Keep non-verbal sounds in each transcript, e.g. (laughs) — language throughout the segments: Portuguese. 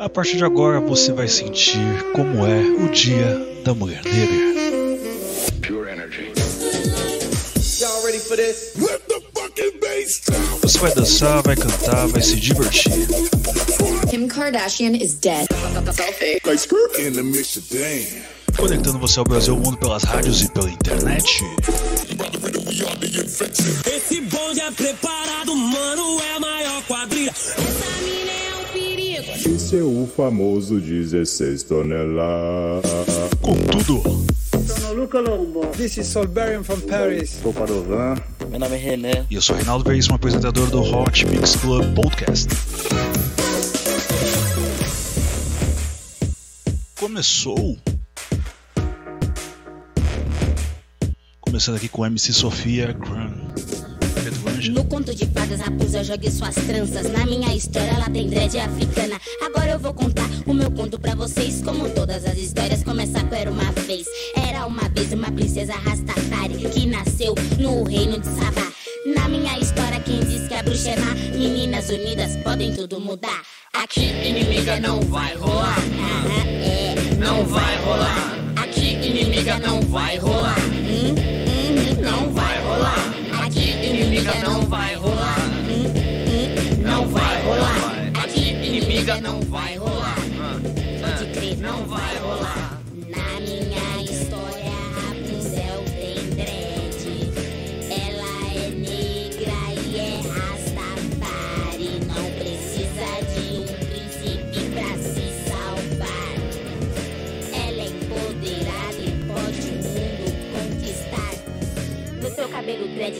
A partir de agora você vai sentir como é o Dia da Mulher Negra. Pure energy. Y'all ready for this? Você vai dançar, vai cantar, vai se divertir. Kim Kardashian is dead. in the mix damn. Conectando você ao Brasil e ao mundo pelas rádios e pela internet. Esse bonde é preparado, mano, é a maior quadrilha. Essa mina é é o famoso 16 toneladas. Com tudo. This is Solberian from Paris. Meu nome é René. E eu sou Reinaldo Veríssimo, apresentador do Hot Mix Club Podcast. Começou. Começando aqui com MC Sofia Ângelo. No conto de fadas, Rapusa jogue suas tranças. Na minha história, ela tem dread africana. Vou contar o meu conto pra vocês. Como todas as histórias, começar com Era uma vez. Era uma vez uma princesa Rastafari que nasceu no reino de Sabá. Na minha história, quem diz que a bruxa é má? Meninas unidas podem tudo mudar. Aqui, inimiga não vai rolar. Aham, é, não vai rolar. Aqui, inimiga não vai rolar. Hum, hum, não vai rolar. Aqui, inimiga não vai rolar. Não vai rolar. Pode crer, não vai rolar.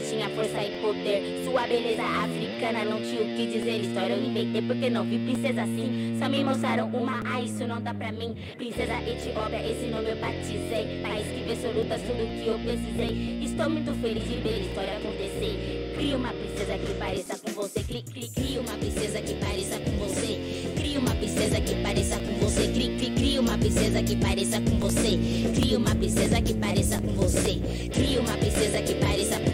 Tinha força e poder. Sua beleza africana não tinha o que dizer. História eu inventei porque não vi princesa assim. Só me mostraram uma, ah, isso não dá pra mim. Princesa Etiópia, esse nome eu batizei. País que vê solutas, tudo que eu precisei. Estou muito feliz de ver a história acontecer. Cria uma princesa que pareça com você. Cri, cri, cria uma princesa que pareça com você. Cria uma princesa que pareça com você. Cri, cri, uma princesa que pareça com você. Cria uma princesa que pareça com você. Uma princesa que pareça com você.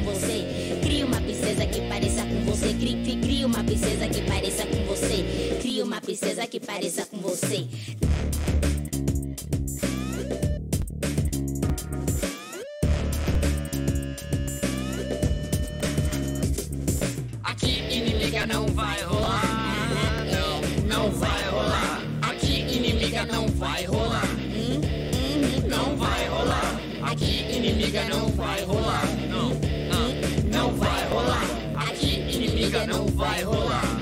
Que pareça com você. Cri, cri, cria uma princesa que pareça com você. Cria uma princesa que pareça com você. Aqui inimiga não vai rolar. Não, não vai rolar. Aqui inimiga não vai rolar. Hum, hum, não vai rolar. Aqui inimiga não vai rolar. Inimiga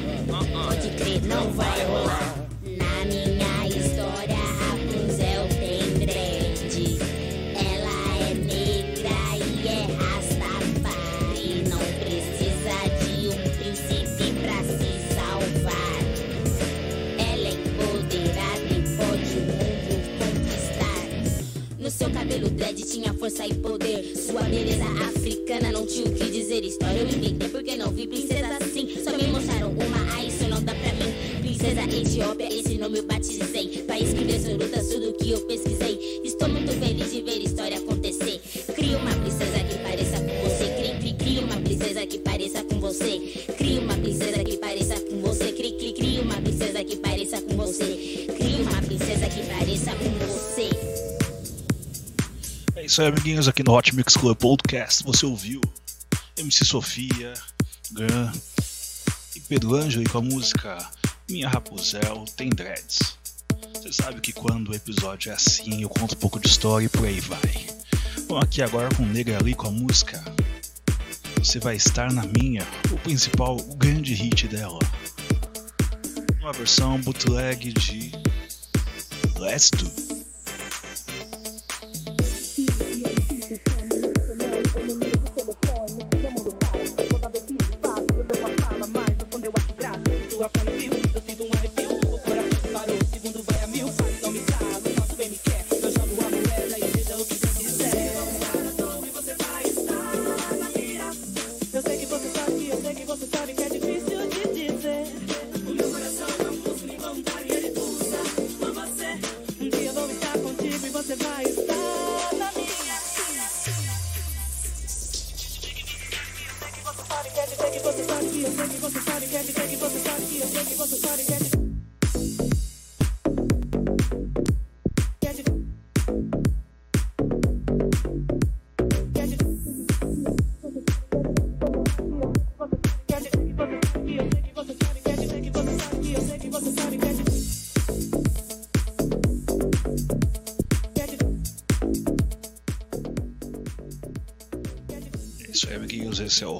tinha força e poder. Sua beleza africana não tinha o que dizer. História eu inventei porque não vi princesa assim. Só me mostraram uma, ah, isso não dá pra mim. Princesa Etiópia, esse nome eu batizei. País que lutas, tudo que eu pesquisei. Estou muito feliz de ver história isso aí, amiguinhos, aqui no Hot Mix Club Podcast. Você ouviu MC Sofia, Gran e Pedro Ângelo com a música Minha Rapunzel Tem Dreads. Você sabe que quando o episódio é assim, eu conto um pouco de história e por aí vai. Vamos aqui agora com Negra ali com a música Você Vai Estar Na Minha, o principal, o grande hit dela. Uma versão bootleg de Let's Do.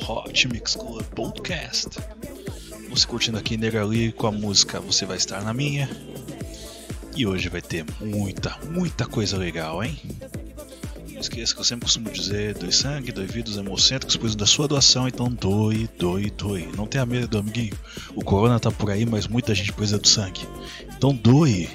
Hot Mix Club Podcast. Você curtindo aqui Negali com a música Você Vai Estar na Minha. E hoje vai ter muita, muita coisa legal, hein? Não esqueça que eu sempre costumo dizer: doe sangue, doe vidas hemocêntricos, pois da sua doação, então doe, doe, doe. Não tenha medo, amiguinho. O corona tá por aí, mas muita gente precisa do sangue. Então doe.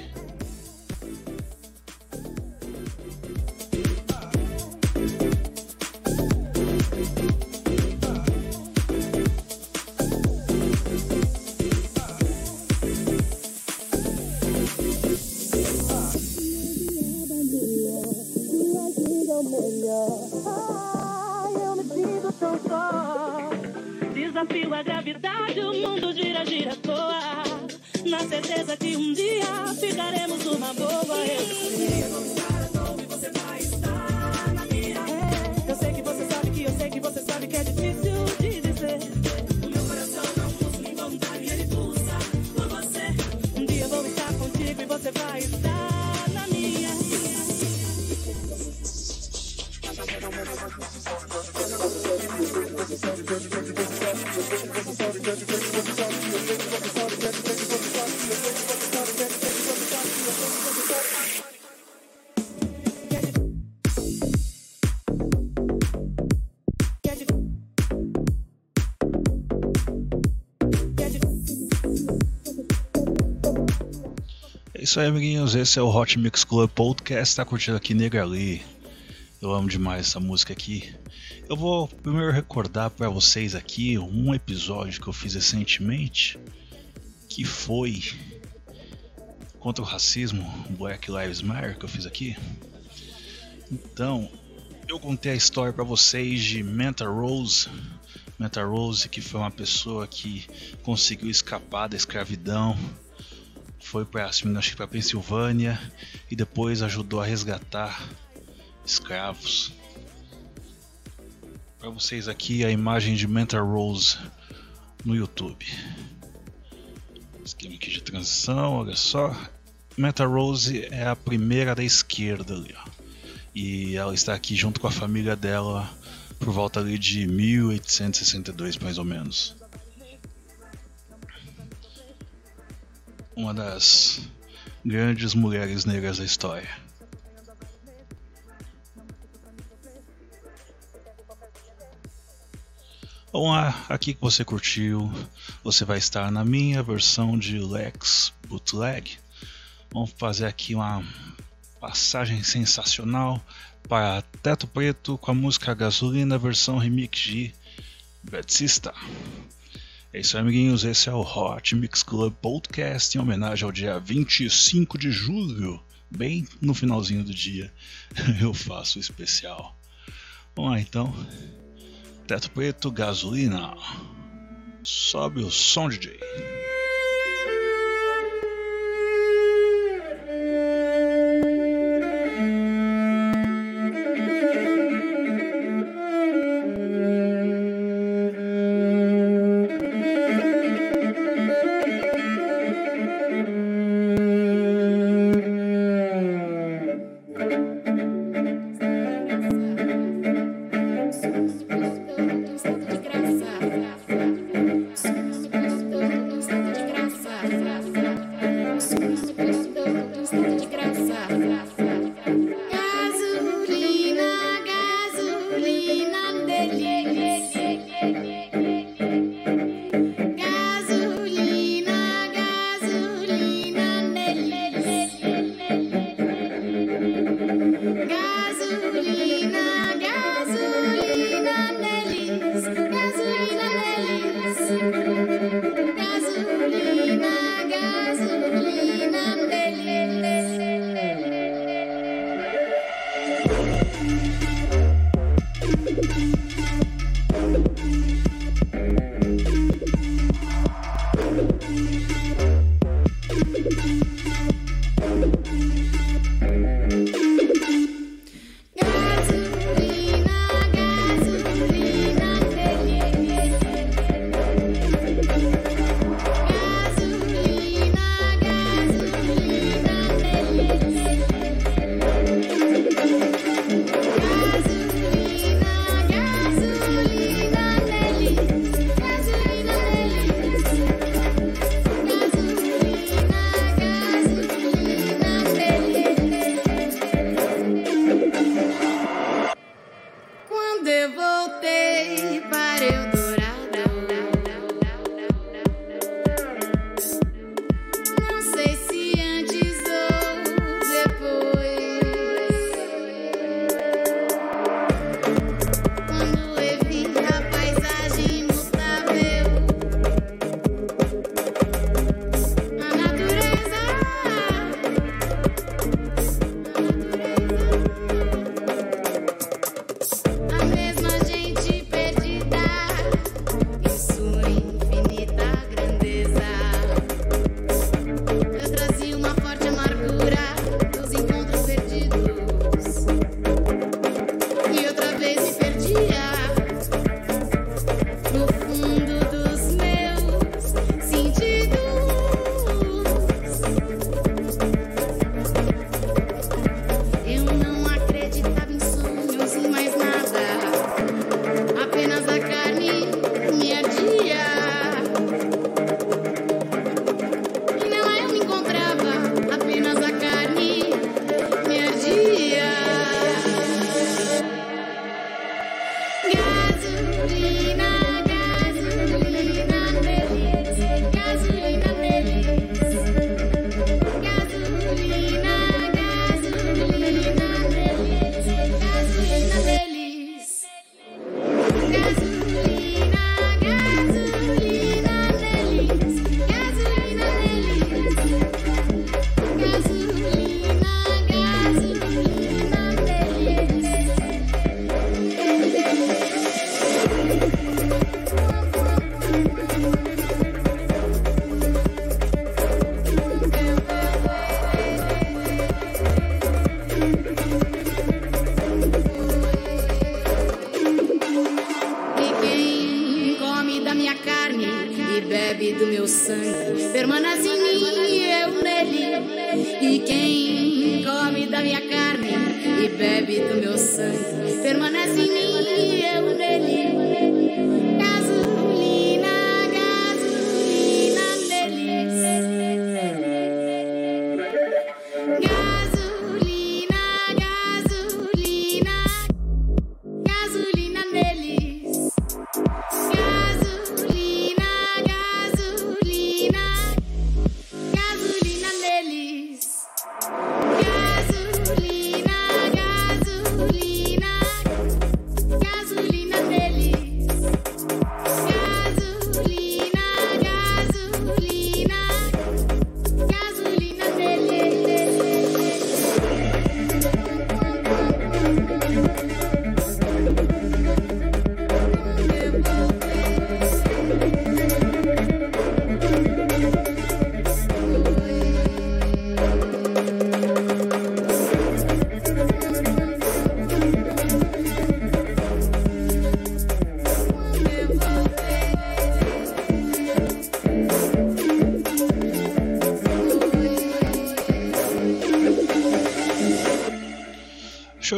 Isso aí, amiguinhos. Esse é o Hot Mix Club Podcast. Tá curtindo aqui Negali. Eu amo demais essa música aqui. Eu vou primeiro recordar para vocês aqui um episódio que eu fiz recentemente, que foi contra o racismo, Black Lives Matter, que eu fiz aqui. Então, eu contei a história para vocês de Manta Rose. Manta Rose, que foi uma pessoa que conseguiu escapar da escravidão foi para acho que para Pensilvânia e depois ajudou a resgatar escravos. Para vocês aqui a imagem de Manta Rose no YouTube. Esquema aqui de transição, olha só. Manta Rose é a primeira da esquerda ali, ó. E ela está aqui junto com a família dela por volta ali de 1862 mais ou menos. Uma das grandes mulheres negras da história. Lá, aqui que você curtiu, você vai estar na minha versão de Lex Bootleg. Vamos fazer aqui uma passagem sensacional para Teto Preto com a música Gasolina versão remix de Betsista. É isso aí, amiguinhos. Esse é o Hot Mix Club Podcast em homenagem ao dia 25 de julho. Bem no finalzinho do dia (laughs) eu faço o especial. Vamos lá então. Teto Preto, gasolina. Sobe o som, DJ.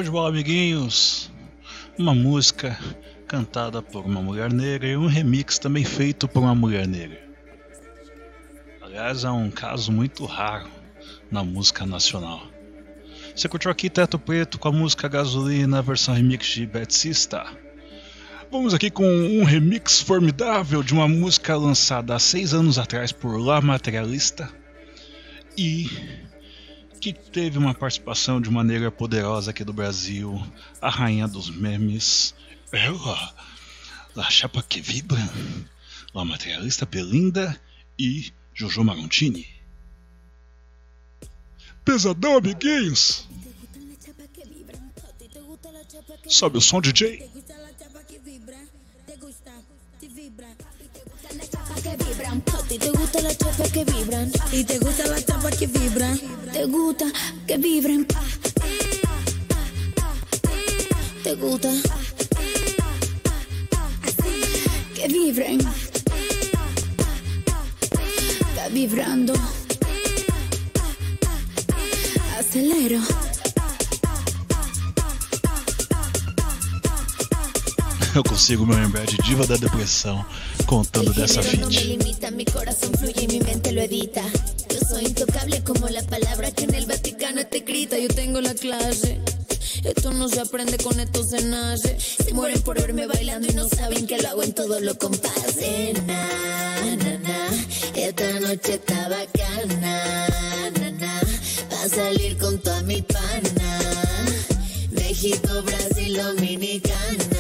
Show de bola, amiguinhos! Uma música cantada por uma mulher negra e um remix também feito por uma mulher negra. Aliás, é um caso muito raro na música nacional. Você curtiu aqui Teto Preto com a música Gasolina, versão remix de Betsista. Vamos aqui com um remix formidável de uma música lançada há seis anos atrás por La Materialista e que teve uma participação de uma negra poderosa aqui do Brasil, a rainha dos memes, ela, La Chapa que Vibra, La Materialista Belinda e Jojo Marontini. Pesadão, amiguinhos! Sobe o som, DJ! Y te gusta la chapa que vibran. Y te gusta la chapa que vibran. Te gusta que vibren. Te gusta que vibren. Está vibrando. Acelero. Eu consigo me lembrar de Diva da Depressão contando dessa feat. limita, mi corazón fluye y mi mente lo edita. Yo soy intocable como la palabra que en el Vaticano te grita. Yo tengo la clase. Esto no se aprende, con esto se nace. Se mueren por verme bailando y no saben que lo hago en todos los compases. Na, na, na. Esta noche está bacana. Na, na. Va a salir con toda mi pana. México, Brasil, Dominicana.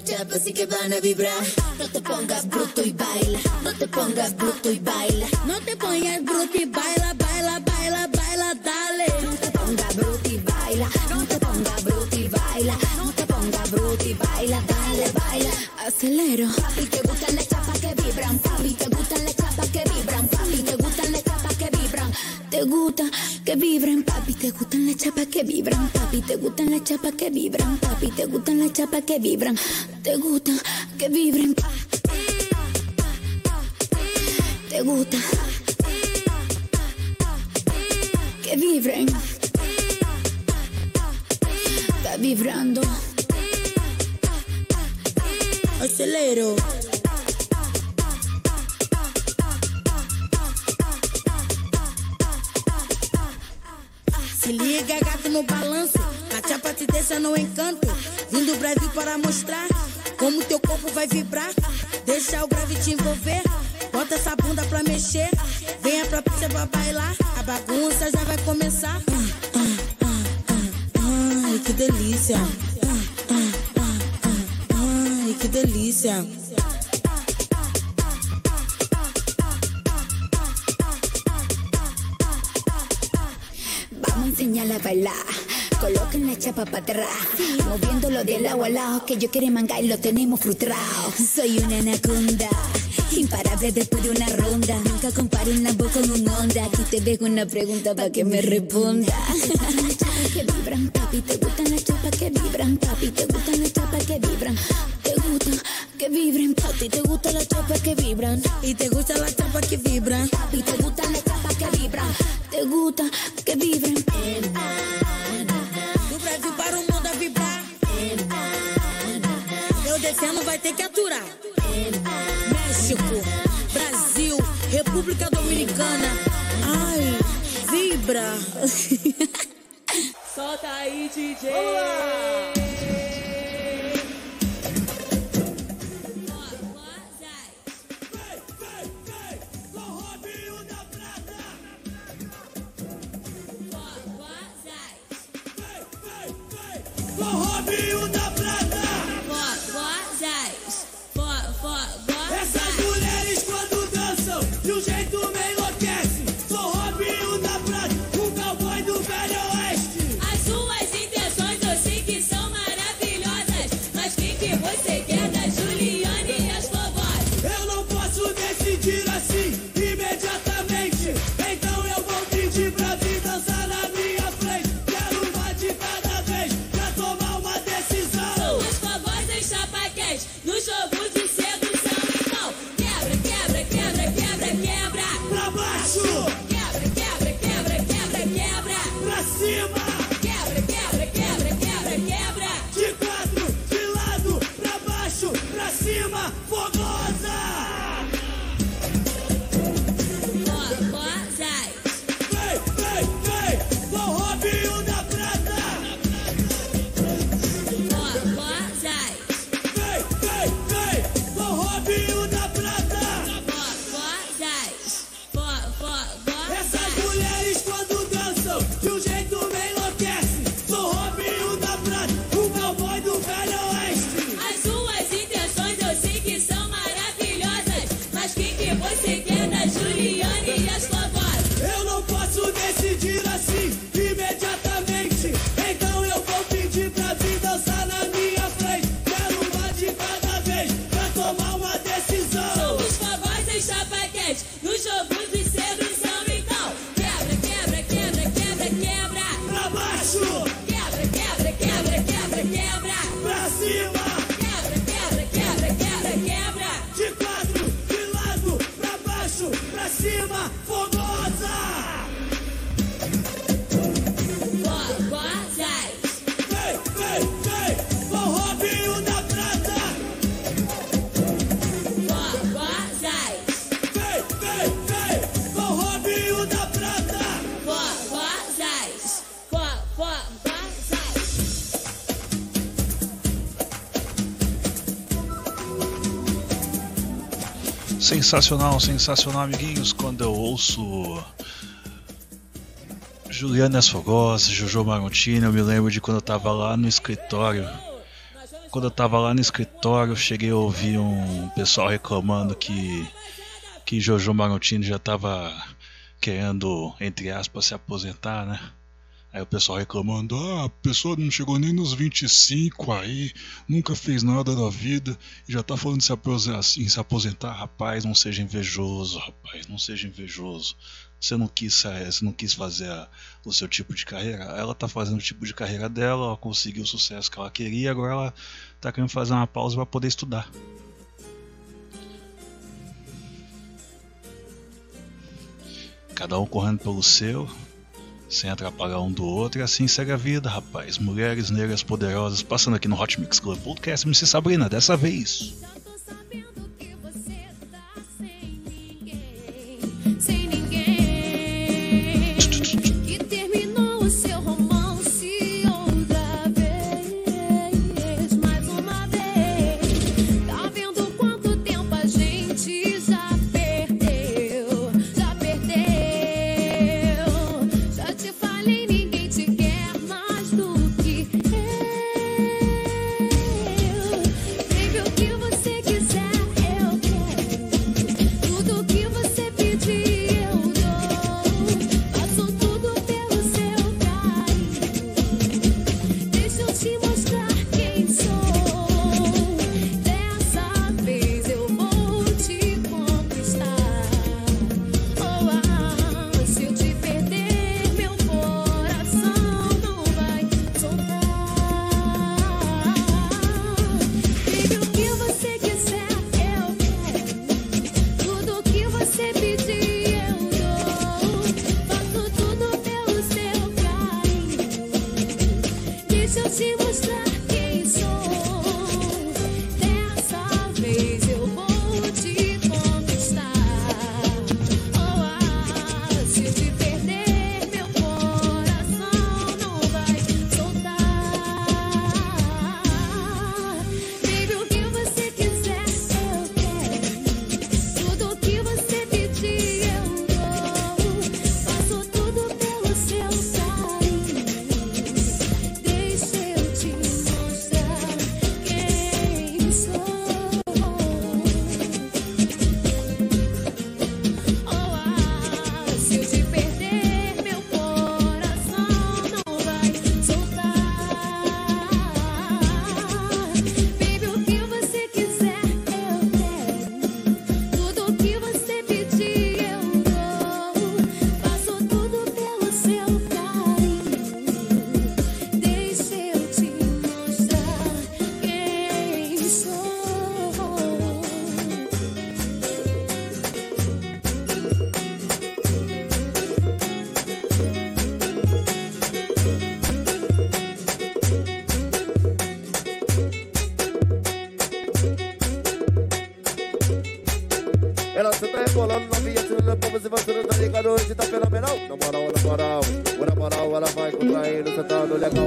Hoy la chapa sí que van a vibrar. No te pongas bruto y baila. No te pongas bruto y baila. No te pongas bruto y baila, baila, baila, baila, dale. No te pongas bruto y baila. No te pongas bruto y baila. No te pongas bruto y baila, dale, baila. Acelero. Papi, te gustan las chapas que vibran. Papi, te gustan las chapas que vibran. Papi, te gustan las chapas que vibran. Te gusta que vibren, papi, te gustan las chapas que vibran, papi, te gustan las chapas que vibran, papi, te gustan las chapas que vibran, te gusta que vibren, te gusta que vibren, está vibrando, acelero. Se liga, gato no balanço. A chapa te deixa no encanto. Vim do Brasil para mostrar como teu corpo vai vibrar. Deixa o grave te envolver. Bota essa bunda pra mexer. Venha pra pista pra bailar. A bagunça já vai começar. Ai, que delícia. Ai, que delícia. Vamos a enseñarla a bailar. Coloquen la chapa para atrás. Moviéndolo de lado a lado. Que yo quiero mangar y lo tenemos frustrado. Soy una anaconda. Imparable después de una ronda. Nunca compare una voz con un onda. Aquí te dejo una pregunta para que me responda. Las (laughs) chapas que vibran, papi. Te gustan las chapas que vibran, papi. Te gustan las chapas que vibran. Te gustan que vibren. A ti te gustan las chapas que vibran. Y te gustan las chapas que vibran. Y te gustan las chapas que vibran. Te gusta que vibren. Do Brasil para o mundo a vibrar. Eu descendo, vai ter que aturar. México, Brasil, República Dominicana. Ai, vibra. (laughs) Solta aí, DJ. Essas Sensacional, sensacional, amiguinhos. Quando eu ouço Juliana Esfogós, Jojo Marontini, eu me lembro de quando eu tava lá no escritório. Quando eu tava lá no escritório, eu cheguei a ouvir um pessoal reclamando que, que Jojo Marontini já tava querendo, entre aspas, se aposentar, né? Aí o pessoal reclamando, ah, a pessoa não chegou nem nos 25 aí, nunca fez nada da vida e já tá falando em se aposentar, rapaz, não seja invejoso, rapaz, não seja invejoso. Você não quis, você não quis fazer a- o seu tipo de carreira. Ela tá fazendo o tipo de carreira dela, ela conseguiu o sucesso que ela queria, agora ela tá querendo fazer uma pausa para poder estudar. Cada um correndo pelo seu, sem atrapalhar um do outro, e assim segue a vida, rapaz. Mulheres negras poderosas passando aqui no Hot Mix Club Podcast MC Sabrina, dessa vez. Fenomenal. Na moral, na moral, na moral, ela vai contraindo, sentando legal.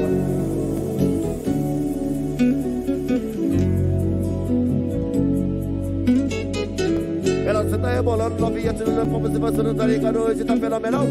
Ela senta rebolando, novinha tirando como se você não tá ligado, hoje tá fenomenal.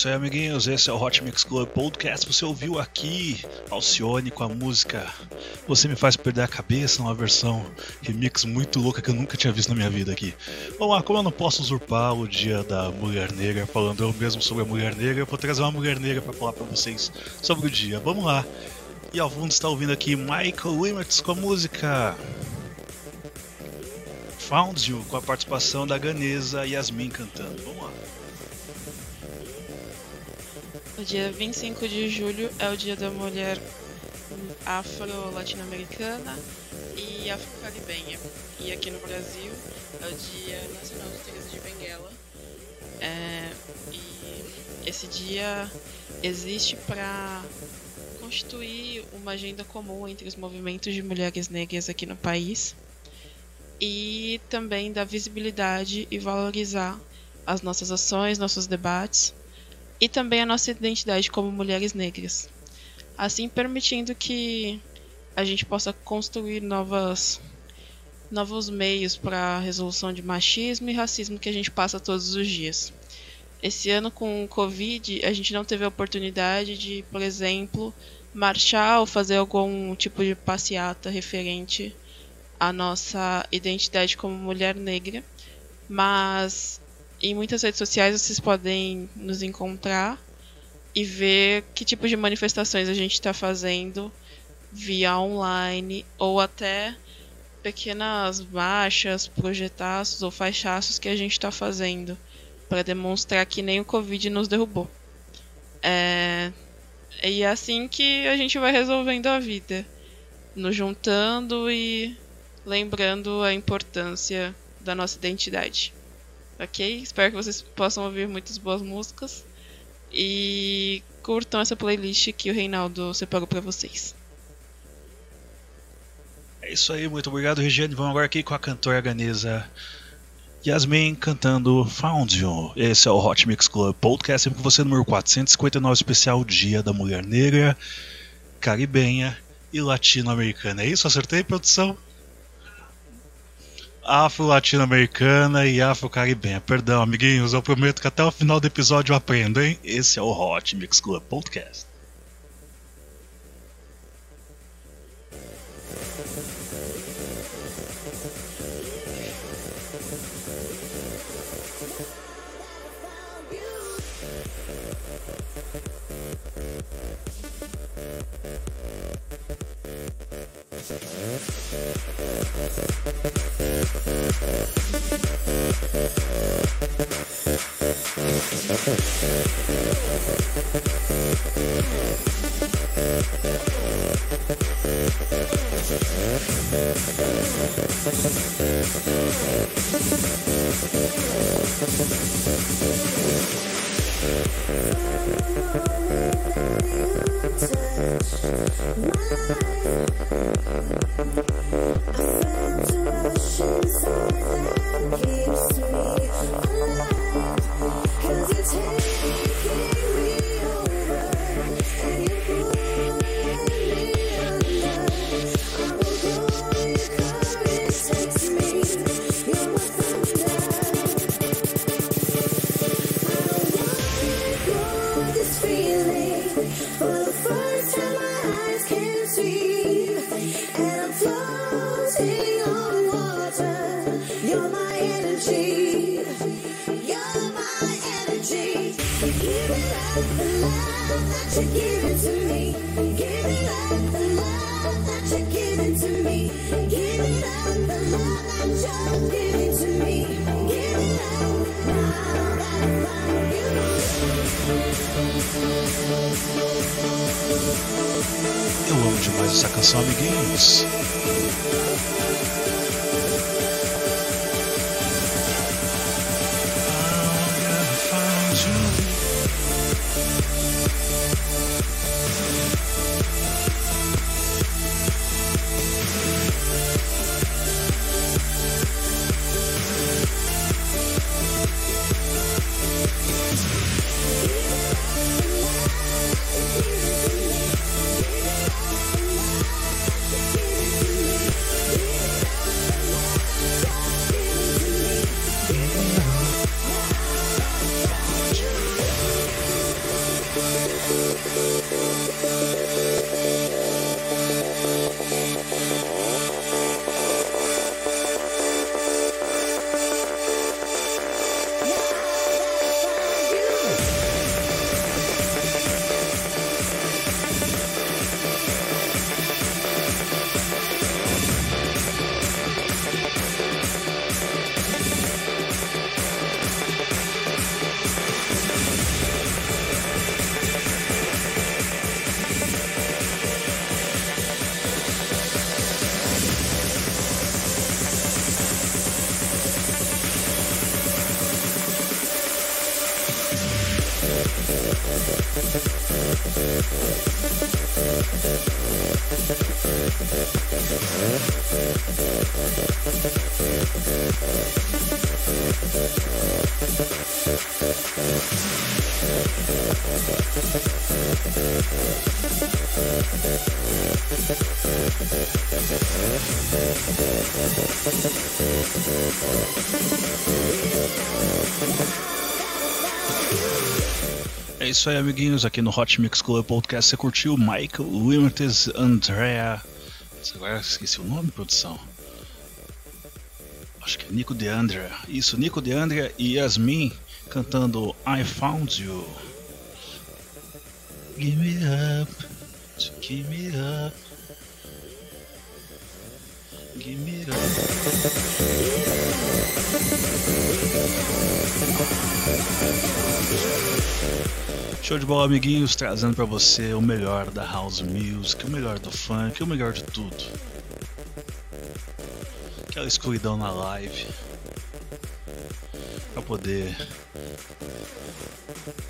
Isso aí, amiguinhos. Esse é o Hot Mix Club Podcast. Você ouviu aqui Alcione com a música Você Me Faz Perder a Cabeça, uma versão remix muito louca que eu nunca tinha visto na minha vida aqui. Vamos lá, como eu não posso usurpar o dia da mulher negra, falando eu mesmo sobre a mulher negra, eu vou trazer uma mulher negra para falar para vocês sobre o dia. Vamos lá. E ao fundo está ouvindo aqui Michael Wimmertz com a música Found You, com a participação da ganesa Yasmin cantando. Dia 25 de julho é o dia da mulher afro-latino-americana e afro-caribenha. E aqui no Brasil é o dia nacional de Teresa de Benguela. É, e esse dia existe para constituir uma agenda comum entre os movimentos de mulheres negras aqui no país e também dar visibilidade e valorizar as nossas ações, nossos debates e também a nossa identidade como mulheres negras. Assim permitindo que a gente possa construir novas novos meios para a resolução de machismo e racismo que a gente passa todos os dias. Esse ano com o Covid, a gente não teve a oportunidade de, por exemplo, marchar ou fazer algum tipo de passeata referente à nossa identidade como mulher negra, mas em muitas redes sociais vocês podem nos encontrar e ver que tipo de manifestações a gente está fazendo via online ou até pequenas marchas, projetaços ou faixaços que a gente está fazendo para demonstrar que nem o Covid nos derrubou. É... E é assim que a gente vai resolvendo a vida, nos juntando e lembrando a importância da nossa identidade. Ok? Espero que vocês possam ouvir muitas boas músicas e curtam essa playlist que o Reinaldo separou para vocês. É isso aí, muito obrigado, Regiane. Vamos agora aqui com a cantora ganesa Yasmin cantando Found You. Esse é o Hot Mix Club Podcast, sempre com você, número 459, especial Dia da Mulher Negra, Caribenha e Latino-Americana. É isso? Acertei, produção? Afro-Latino-Americana e Afro-Caribenha. Perdão, amiguinhos, eu prometo que até o final do episódio eu aprendo, hein? Esse é o Hot Mix Club Podcast. Eu isso aí, amiguinhos, aqui no Hot Mix Club Podcast. Você curtiu Michael Limites Andrea. Agora esqueci o nome, produção. Acho que é Nico de Andrea. Isso, Nico de Andrea e Yasmin cantando I Found You. Give me up, give me up, give me up. Show de bola, amiguinhos, trazendo para você o melhor da house music, o melhor do funk, o melhor de tudo. Aquela escuridão na live para poder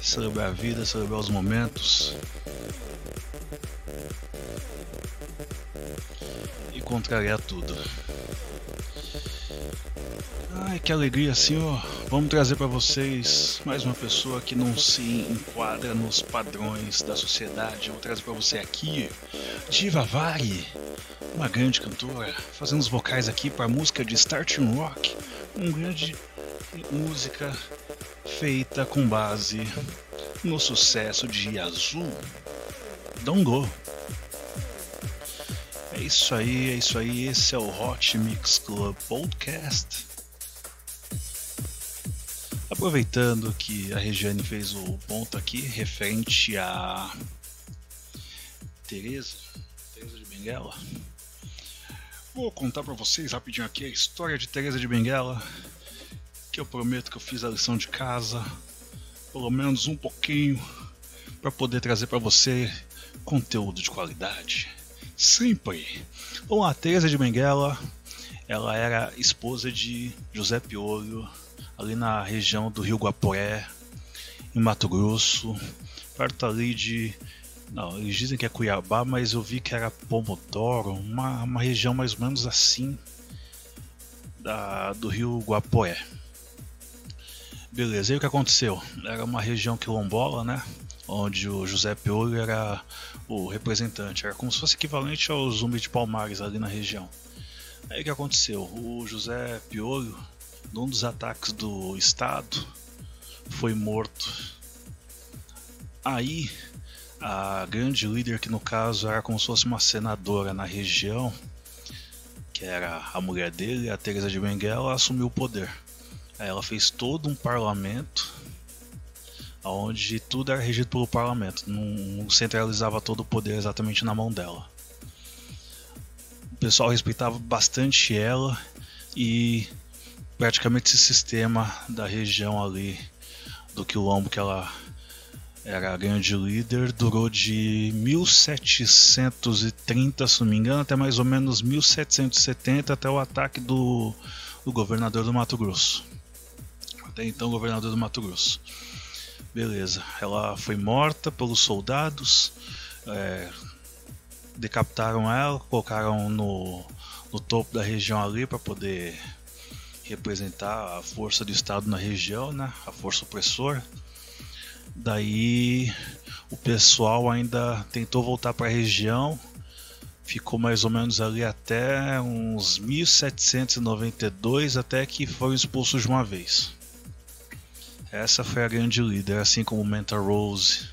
celebrar a vida, celebrar os momentos e contrariar tudo. Que alegria, senhor. Vamos trazer para vocês mais uma pessoa que não se enquadra nos padrões da sociedade. Eu vou trazer para você aqui Diva Vari, uma grande cantora, fazendo os vocais aqui para a música de Starting Rock, uma grande música feita com base no sucesso de Azul. Don't Go. É isso aí, é isso aí. Esse é o Hot Mix Club Podcast. Aproveitando que a Regiane fez o ponto aqui referente a Tereza, Tereza de Benguela. Vou contar para vocês rapidinho aqui a história de Teresa de Benguela, que eu prometo que eu fiz a lição de casa, pelo menos um pouquinho, para poder trazer para você conteúdo de qualidade. Sempre. Bom, a Teresa de Benguela, ela era esposa de José Piolho, ali na região do Rio Guaporé, em Mato Grosso, perto ali de não, eles dizem que é Cuiabá, mas eu vi que era Pomodoro, uma, uma região mais ou menos assim da, do rio Guapoé. Beleza, e o que aconteceu? Era uma região quilombola, né? Onde o José Piolho era o representante, era como se fosse equivalente ao Zumbi de Palmares ali na região. Aí o que aconteceu? O José Piolho, num dos ataques do Estado, foi morto. Aí a grande líder, que no caso era como se fosse uma senadora na região, que era a mulher dele, a Teresa de Benguela, assumiu o poder. Aí ela fez todo um parlamento, onde tudo era regido pelo parlamento, não centralizava todo o poder exatamente na mão dela. O pessoal respeitava bastante ela e praticamente esse sistema da região ali do quilombo que ela era a grande líder, durou de 1730, se não me engano, até mais ou menos 1770, até o ataque do, do governador do Mato Grosso. Até então, governador do Mato Grosso. Beleza, ela foi morta pelos soldados, é, decapitaram ela, colocaram no, no topo da região ali para poder representar a força do Estado na região, né? a força opressora. Daí o pessoal ainda tentou voltar para a região, ficou mais ou menos ali até uns 1792, até que foram expulsos de uma vez. Essa foi a grande líder, assim como Menta Rose,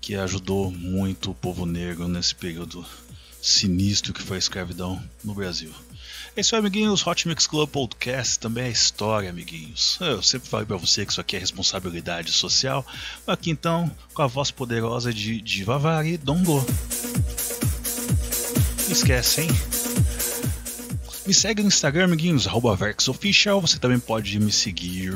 que ajudou muito o povo negro nesse período sinistro que foi a escravidão no Brasil. É isso aí, amiguinhos. Hot Mix Club Podcast também é história, amiguinhos. Eu sempre falei para você que isso aqui é responsabilidade social. Aqui então, com a voz poderosa de Diva Vari Dongo. Não esquece, hein? Me segue no Instagram, amiguinhos, VerxOfficial. Você também pode me seguir.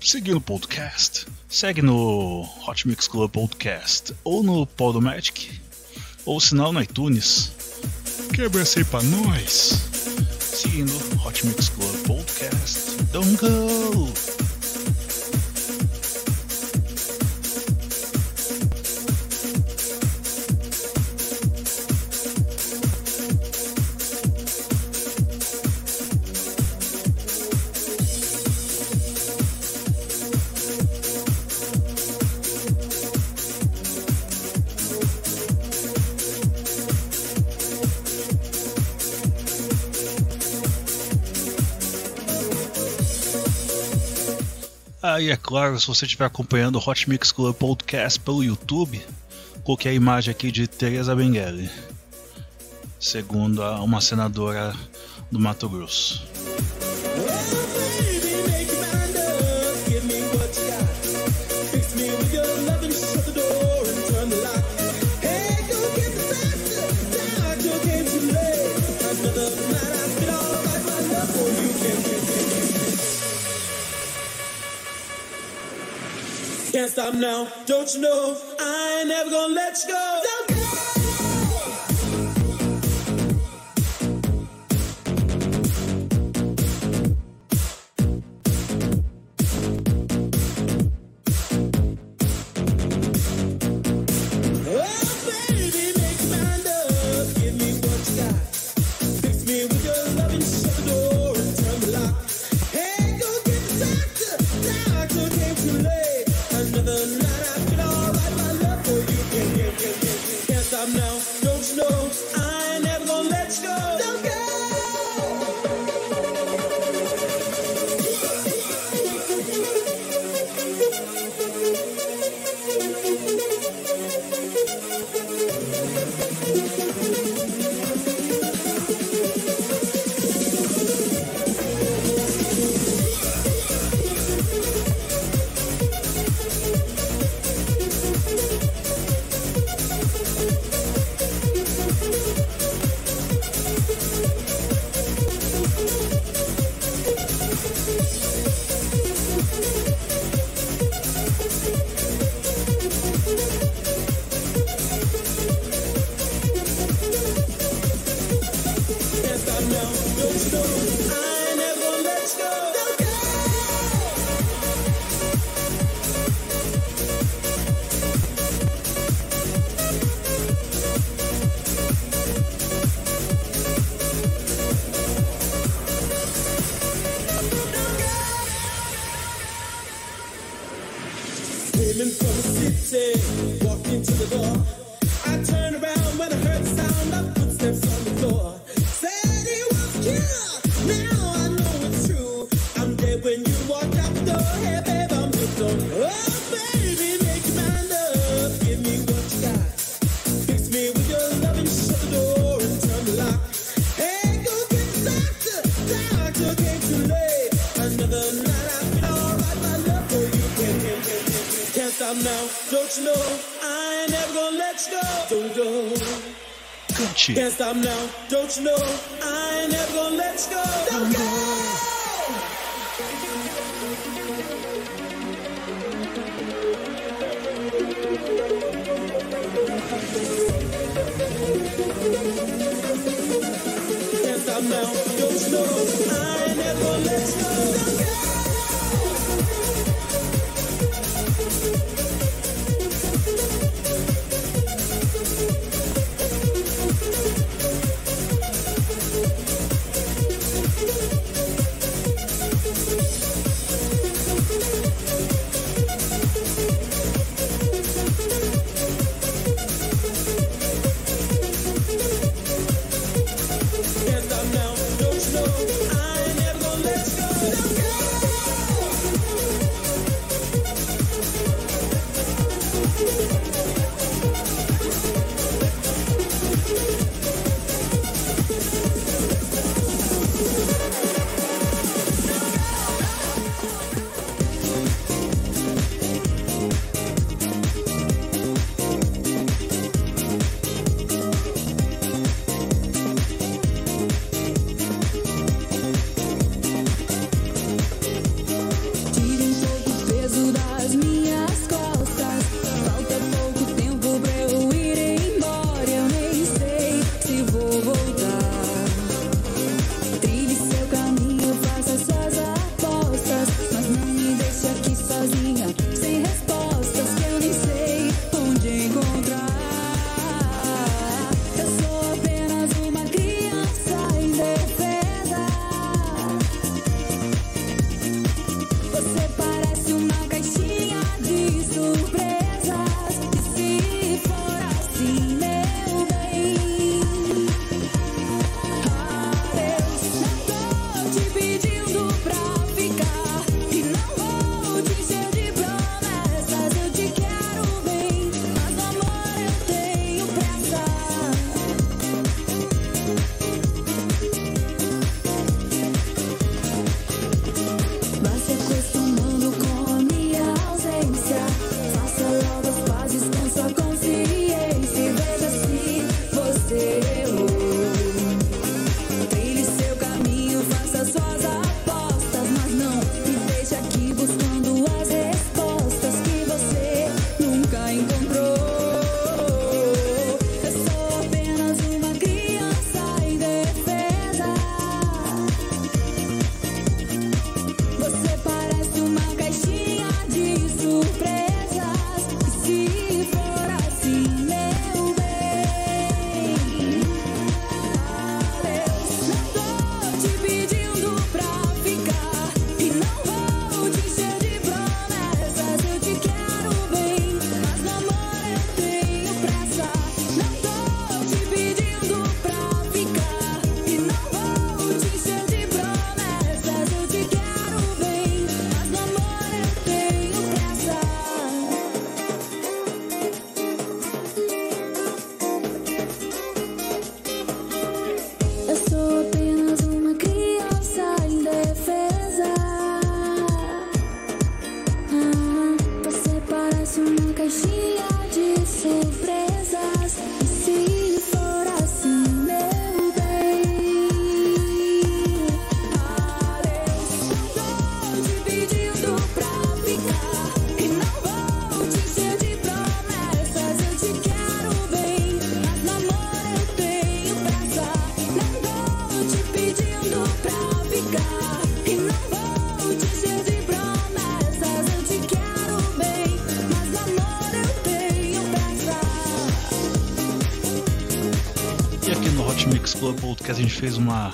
Seguir no podcast. Segue no Hot Mix Club Podcast. Ou no Podomatic. Ou não, no iTunes. Quebra essa aí pra nós. Seguindo Hot Mix Club Podcast. Don't go! Aí é claro, se você estiver acompanhando o Hot Mix Club Podcast pelo YouTube, coloquei a imagem aqui de Teresa Benguele, segundo uma senadora do Mato Grosso. Can't stop now, don't you know? I ain't never gonna let you go. Go. shit. Can't stop now. Don't you know? I ain't never gonna let you go. Don't go. Can't stop now. Don't you know? I ain't never gonna fez uma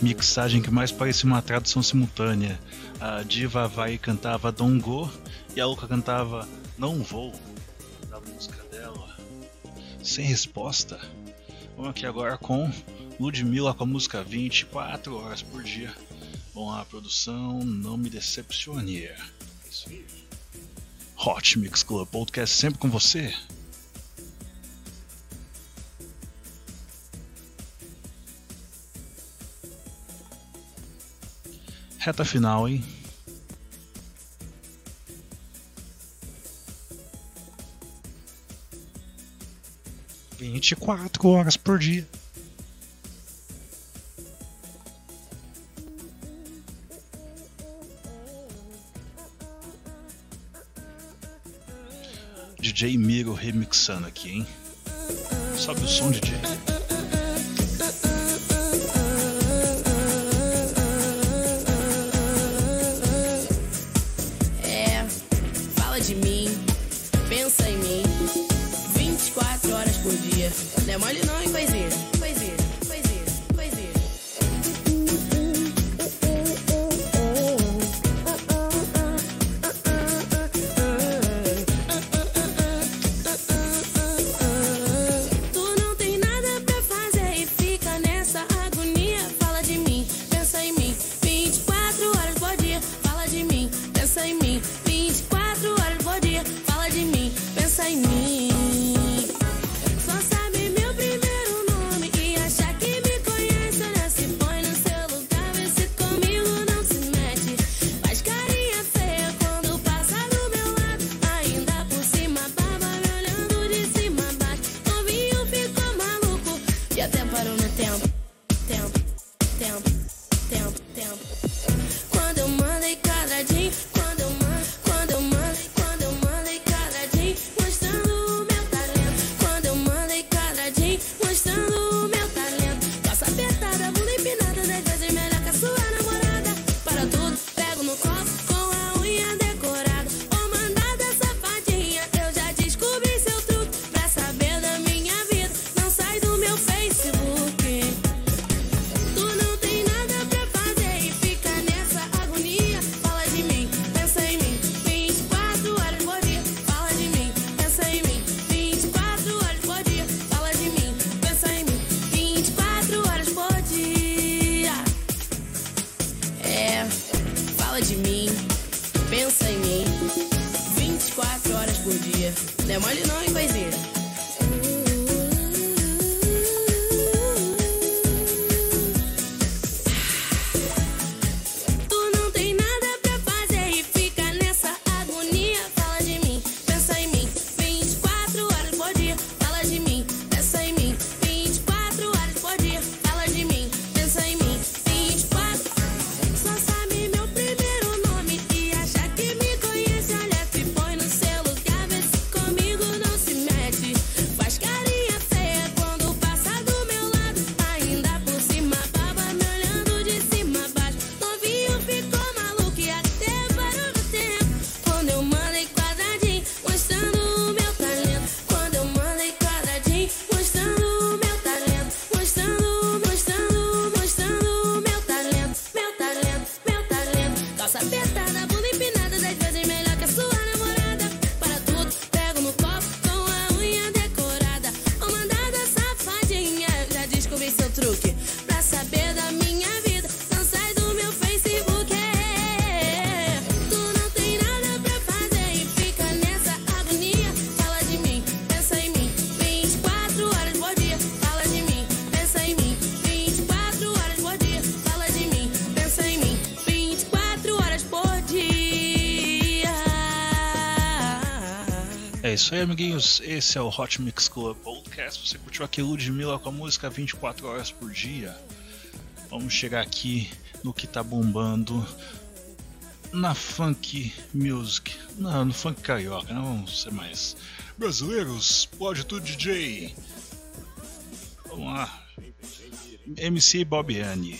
mixagem que mais parecia uma tradução simultânea. A diva vai cantava Don't Go e a Luca cantava Não Vou, da música dela. Sem resposta. Vamos aqui agora com Ludmilla com a música 24 horas por dia. Bom, a produção não me decepcione. É isso aí. Hot Mix Club Podcast sempre com você. Reta final, hein? Vinte e quatro horas por dia. DJ Miro remixando aqui, hein? Sobe o som, DJ. Não é mole não, hein, coisinha? isso aí, amiguinhos. Esse é o Hot Mix Club Podcast. Você curtiu aqui Ludmilla com a música 24 horas por dia? Vamos chegar aqui no que tá bombando na funk music, não, no funk carioca, não vamos ser mais brasileiros, pode tudo DJ. Vamos lá. MC Bobiani.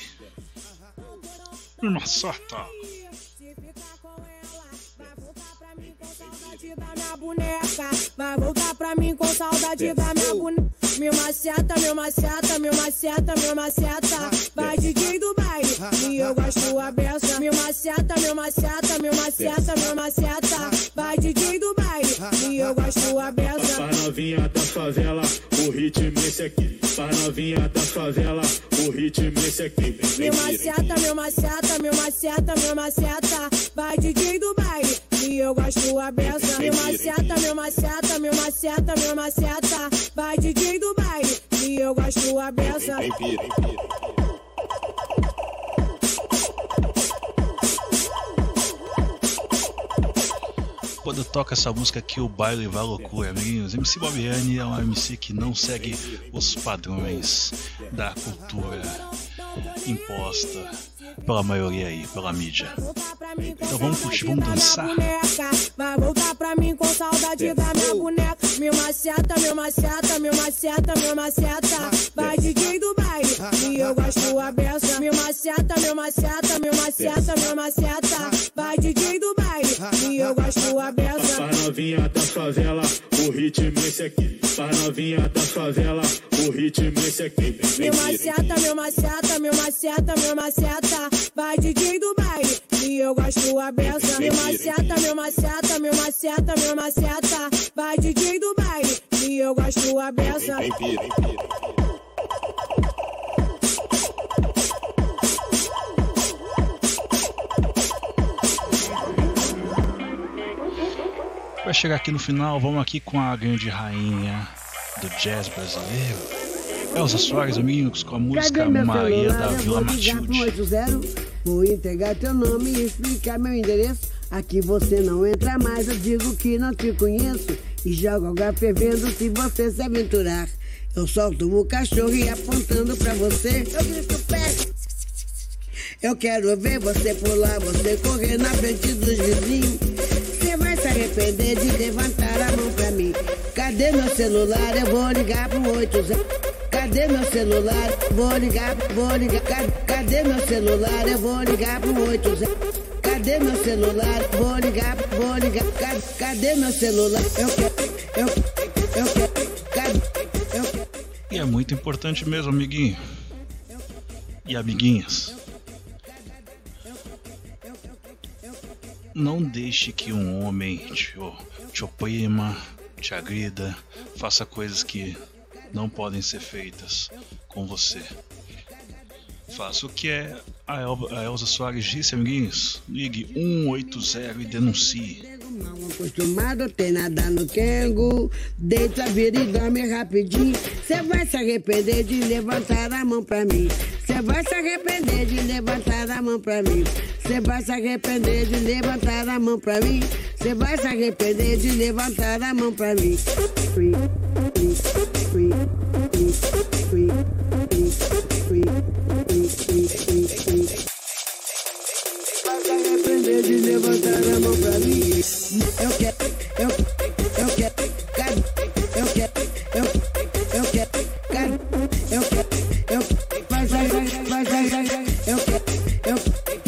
Uma sorta. boneca. Vai voltar pra mim com saudade da minha boneca. meu maceta, meu maceta, meu maceta, me maceta. Vai DJ do baile, e eu gosto a beça. meu maceta, meu maceta, meu maceta, meu maceta. Vai DJ do baile e eu gosto a beça. Pra novinha da favela, o ritmo esse aqui. Pra novinha da favela, o ritmo esse aqui. Me maceta, me maceta, me maceta, me maceta. Vai DJ do baile, e eu gosto a beça. Me maceta, me maceta, me maceta, me maceta. Vai DJ do baile, e eu gosto a beça. Quando toca essa música aqui, o baile vai loucura, amiguinhos. MC Bobiane é um MC que não segue os padrões da cultura imposta pela maioria aí, pela mídia. Então vamos curtir, vamos dançar. Vai voltar pra mim com saudade da minha boneca. Me maceta, me maceta, me maceta, me maceta. Vai DJ do baile, e eu gosto a beça. Me maceta, me maceta, me maceta, me maceta. Vai DJ do baile, e eu gosto a beça. Pra novinha da favela, o ritmo esse aqui. Pra novinha da favela, o ritmo esse aqui. Me maceta, me maceta, me maceta, me maceta. Vai DJ do baile, e eu gosto a beça. Me maceta, me maceta, me maceta, me maceta. Vai DJ do baile, e eu gosto a beça. Vai chegar aqui no final, vamos aqui com a grande rainha do jazz brasileiro. Elza Soares, amigos, com a música Cadê Maria celular? da Eu Vila vou ligar Matilde. pro 80, vou entregar teu nome e explicar meu endereço. Aqui você não entra mais, eu digo que não te conheço. E jogo água fervendo se você se aventurar. Eu solto o cachorro e apontando pra você, eu grito pé. Eu quero ver você pular, você correr na frente dos vizinhos. Você vai se arrepender de levantar a mão pra mim. Cadê meu celular? Eu vou ligar pro 80. Cadê meu celular? Vou ligar, vou ligar. Ca- Cadê meu celular? Eu vou ligar pro 80. Cadê meu celular? Vou ligar, vou ligar. Ca- Cadê meu celular? Eu quero, eu, eu quero. Cadê? Eu quero. E é muito importante mesmo, amiguinho. E amiguinhas. Não deixe que um homem te, te oprima, te agrida, faça coisas que não podem ser feitas com você. Faça o que é a, El a Elza Soares disse, amiguinhos. Ligue 180 e denuncie. Mal acostumado, tem nada no Kengo. Deita, vira e dorme rapidinho. Cê vai se arrepender de levantar a mão pra mim. Cê vai se arrepender de levantar a mão pra mim. Cê vai se arrepender de levantar a mão pra mim. Cê vai se arrepender de levantar a mão pra mim.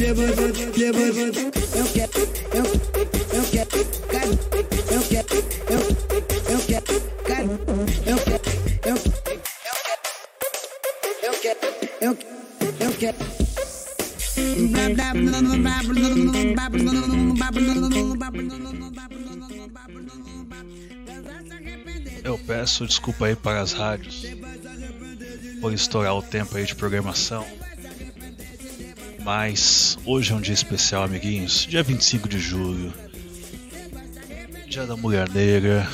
Levanta, levanta, eu quero, eu, eu quero. Eu peço desculpa aí para as rádios por estourar o tempo aí de programação. Mas hoje é um dia especial, amiguinhos. Dia 25 de julho. Dia da Mulher Negra.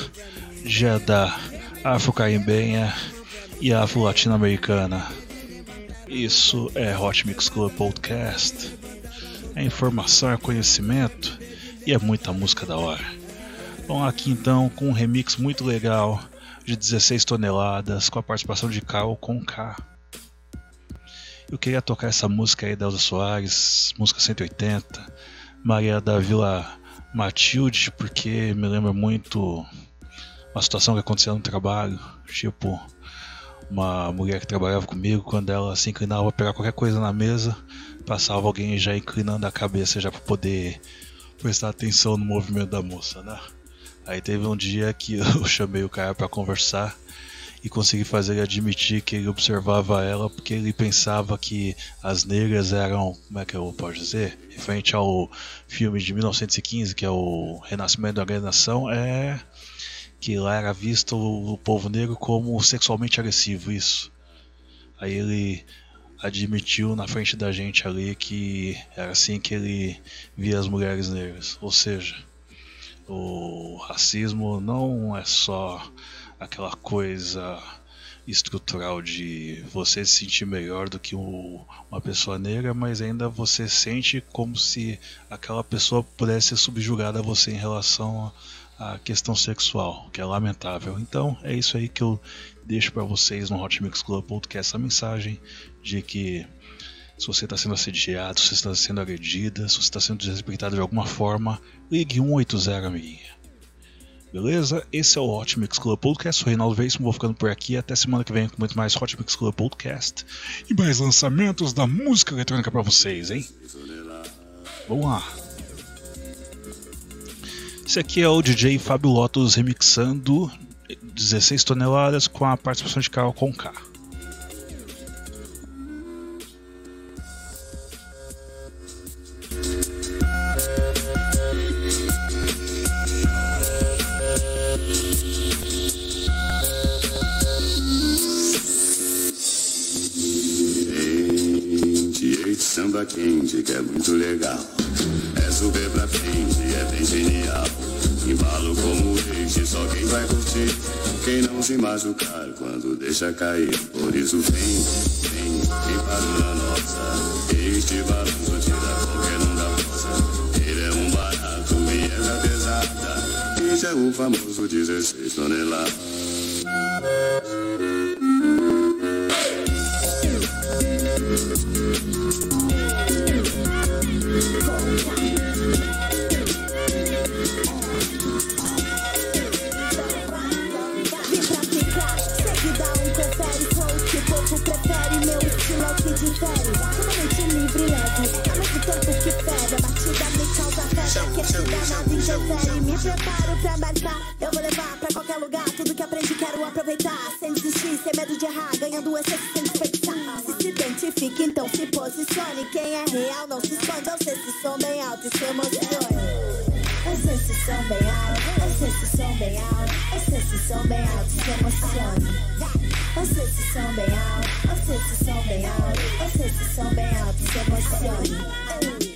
Dia da Afro-Carimbenha e Afro-Latino-Americana. Isso é Hot Mix Club Podcast. É informação, é conhecimento e é muita música da hora. Vamos aqui então com um remix muito legal de 16 toneladas com a participação de Carol com K. Eu queria tocar essa música aí da Elza Soares, música 180, Maria da Vila Matilde, porque me lembra muito uma situação que aconteceu no trabalho, tipo uma mulher que trabalhava comigo, quando ela se inclinava para pegar qualquer coisa na mesa, passava alguém já inclinando a cabeça já para poder prestar atenção no movimento da moça, né? Aí teve um dia que (laughs) eu chamei o cara para conversar e conseguir fazer ele admitir que ele observava ela porque ele pensava que as negras eram, como é que eu posso dizer, referente ao filme de 1915 que é o Renascimento da Grande Nação, é que lá era visto o povo negro como sexualmente agressivo, isso. Aí ele admitiu na frente da gente ali que era assim que ele via as mulheres negras. Ou seja, o racismo não é só aquela coisa estrutural de você se sentir melhor do que o, uma pessoa negra, mas ainda você sente como se aquela pessoa pudesse ser subjugada a você em relação à questão sexual, que é lamentável. Então é isso aí que eu deixo para vocês no Hot Mix Club Podcast essa mensagem de que se você está sendo assediado, se você está sendo agredida, se você está sendo desrespeitado de alguma forma, ligue 180, amiguinha. Beleza? Esse é o Hot Mix Club Podcast. Sou Reinaldo Veríssimo, vou ficando por aqui. Até semana que vem com muito mais Hot Mix Club Podcast e mais lançamentos da música eletrônica para vocês, hein? Vamos lá. Esse aqui é o DJ Fábio Lotus remixando 16 toneladas com a participação de Carol Conká. Gente, samba quente que é muito legal. É super pra frente, é bem genial. Embalo como este, só quem vai curtir. Quem não se machucar quando deixa cair. Por isso vem, vem, vem para a nossa. Este balanço tira qualquer um da força. Ele é um barato, viega pesada. Este é o famoso 16 toneladas. Febre, aquecida nada interfere Me preparo pra marcar, eu vou levar pra qualquer lugar Tudo que aprendi quero aproveitar, sem desistir, sem medo de errar Ganhando essência sem desperdiçar. Se se identifique, então se posicione. Quem é real não se esconde, eu sei se som bem alto e se emocione. Eu sei se som bem alto, eu sei se som bem alto, eu sei se som bem alto, se emocione. Eu sei se som bem alto, eu sei se som bem alto, eu sei se som bem alto, se emocione.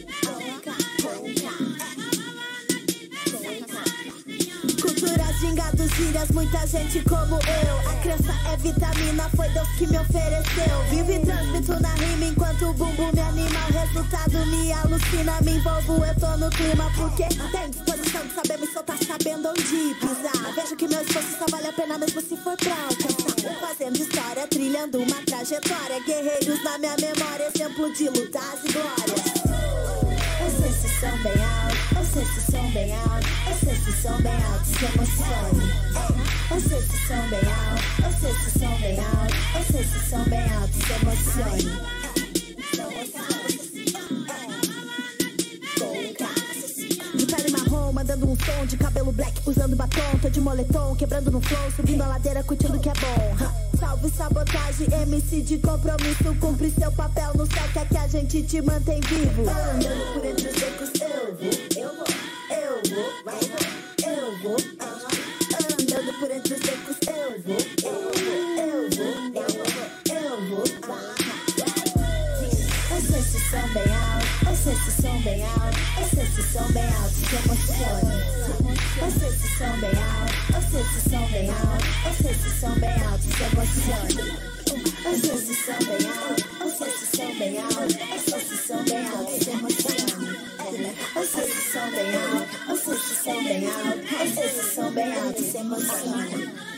Gingados, gírias, muita gente como eu. A criança é vitamina, foi Deus que me ofereceu. Vivo e transmito na rima enquanto o bumbum me anima. O resultado me alucina, me envolvo, eu tô no clima. Porque tem disposição de saber me soltar, sabendo onde pisar. Vejo que meu esforço só vale a pena mesmo se for pra alcançar. Fazendo história, trilhando uma trajetória. Guerreiros na minha memória, exemplo de lutas e glórias. Se som bem alto, se som bem alto, eu sei se som bem alto, se emocione. Se som bem alto, eu sei se som bem alto, eu sei se som bem alto, se emocione. De pele marrom, mandando um som de cabelo black, usando batom, tô de moletom, quebrando no flow, subindo a ladeira, curtindo o que é bom. Salve sabotagem, MC de compromisso, cumpre seu papel no céu, que aqui a gente te mantém vivo. Andando por entre os becos, eu vou, eu vou, eu vou, vai, eu vou. aham. Andando por entre os becos, eu vou, eu vou, eu vou, eu vou, eu vou. Eu sei se som bem alto, eu sei se som bem alto, eu sei se som bem alto, se emocione. Eu sei se som bem alto, se som bem alto, eu sei se som bem alto, se emocione. Se som bem alto, eu sei se som bem alto, eu sei se som bem alto, se emocione. Se som bem alto, eu sei se som bem alto, eu sei se som bem alto, se emocione.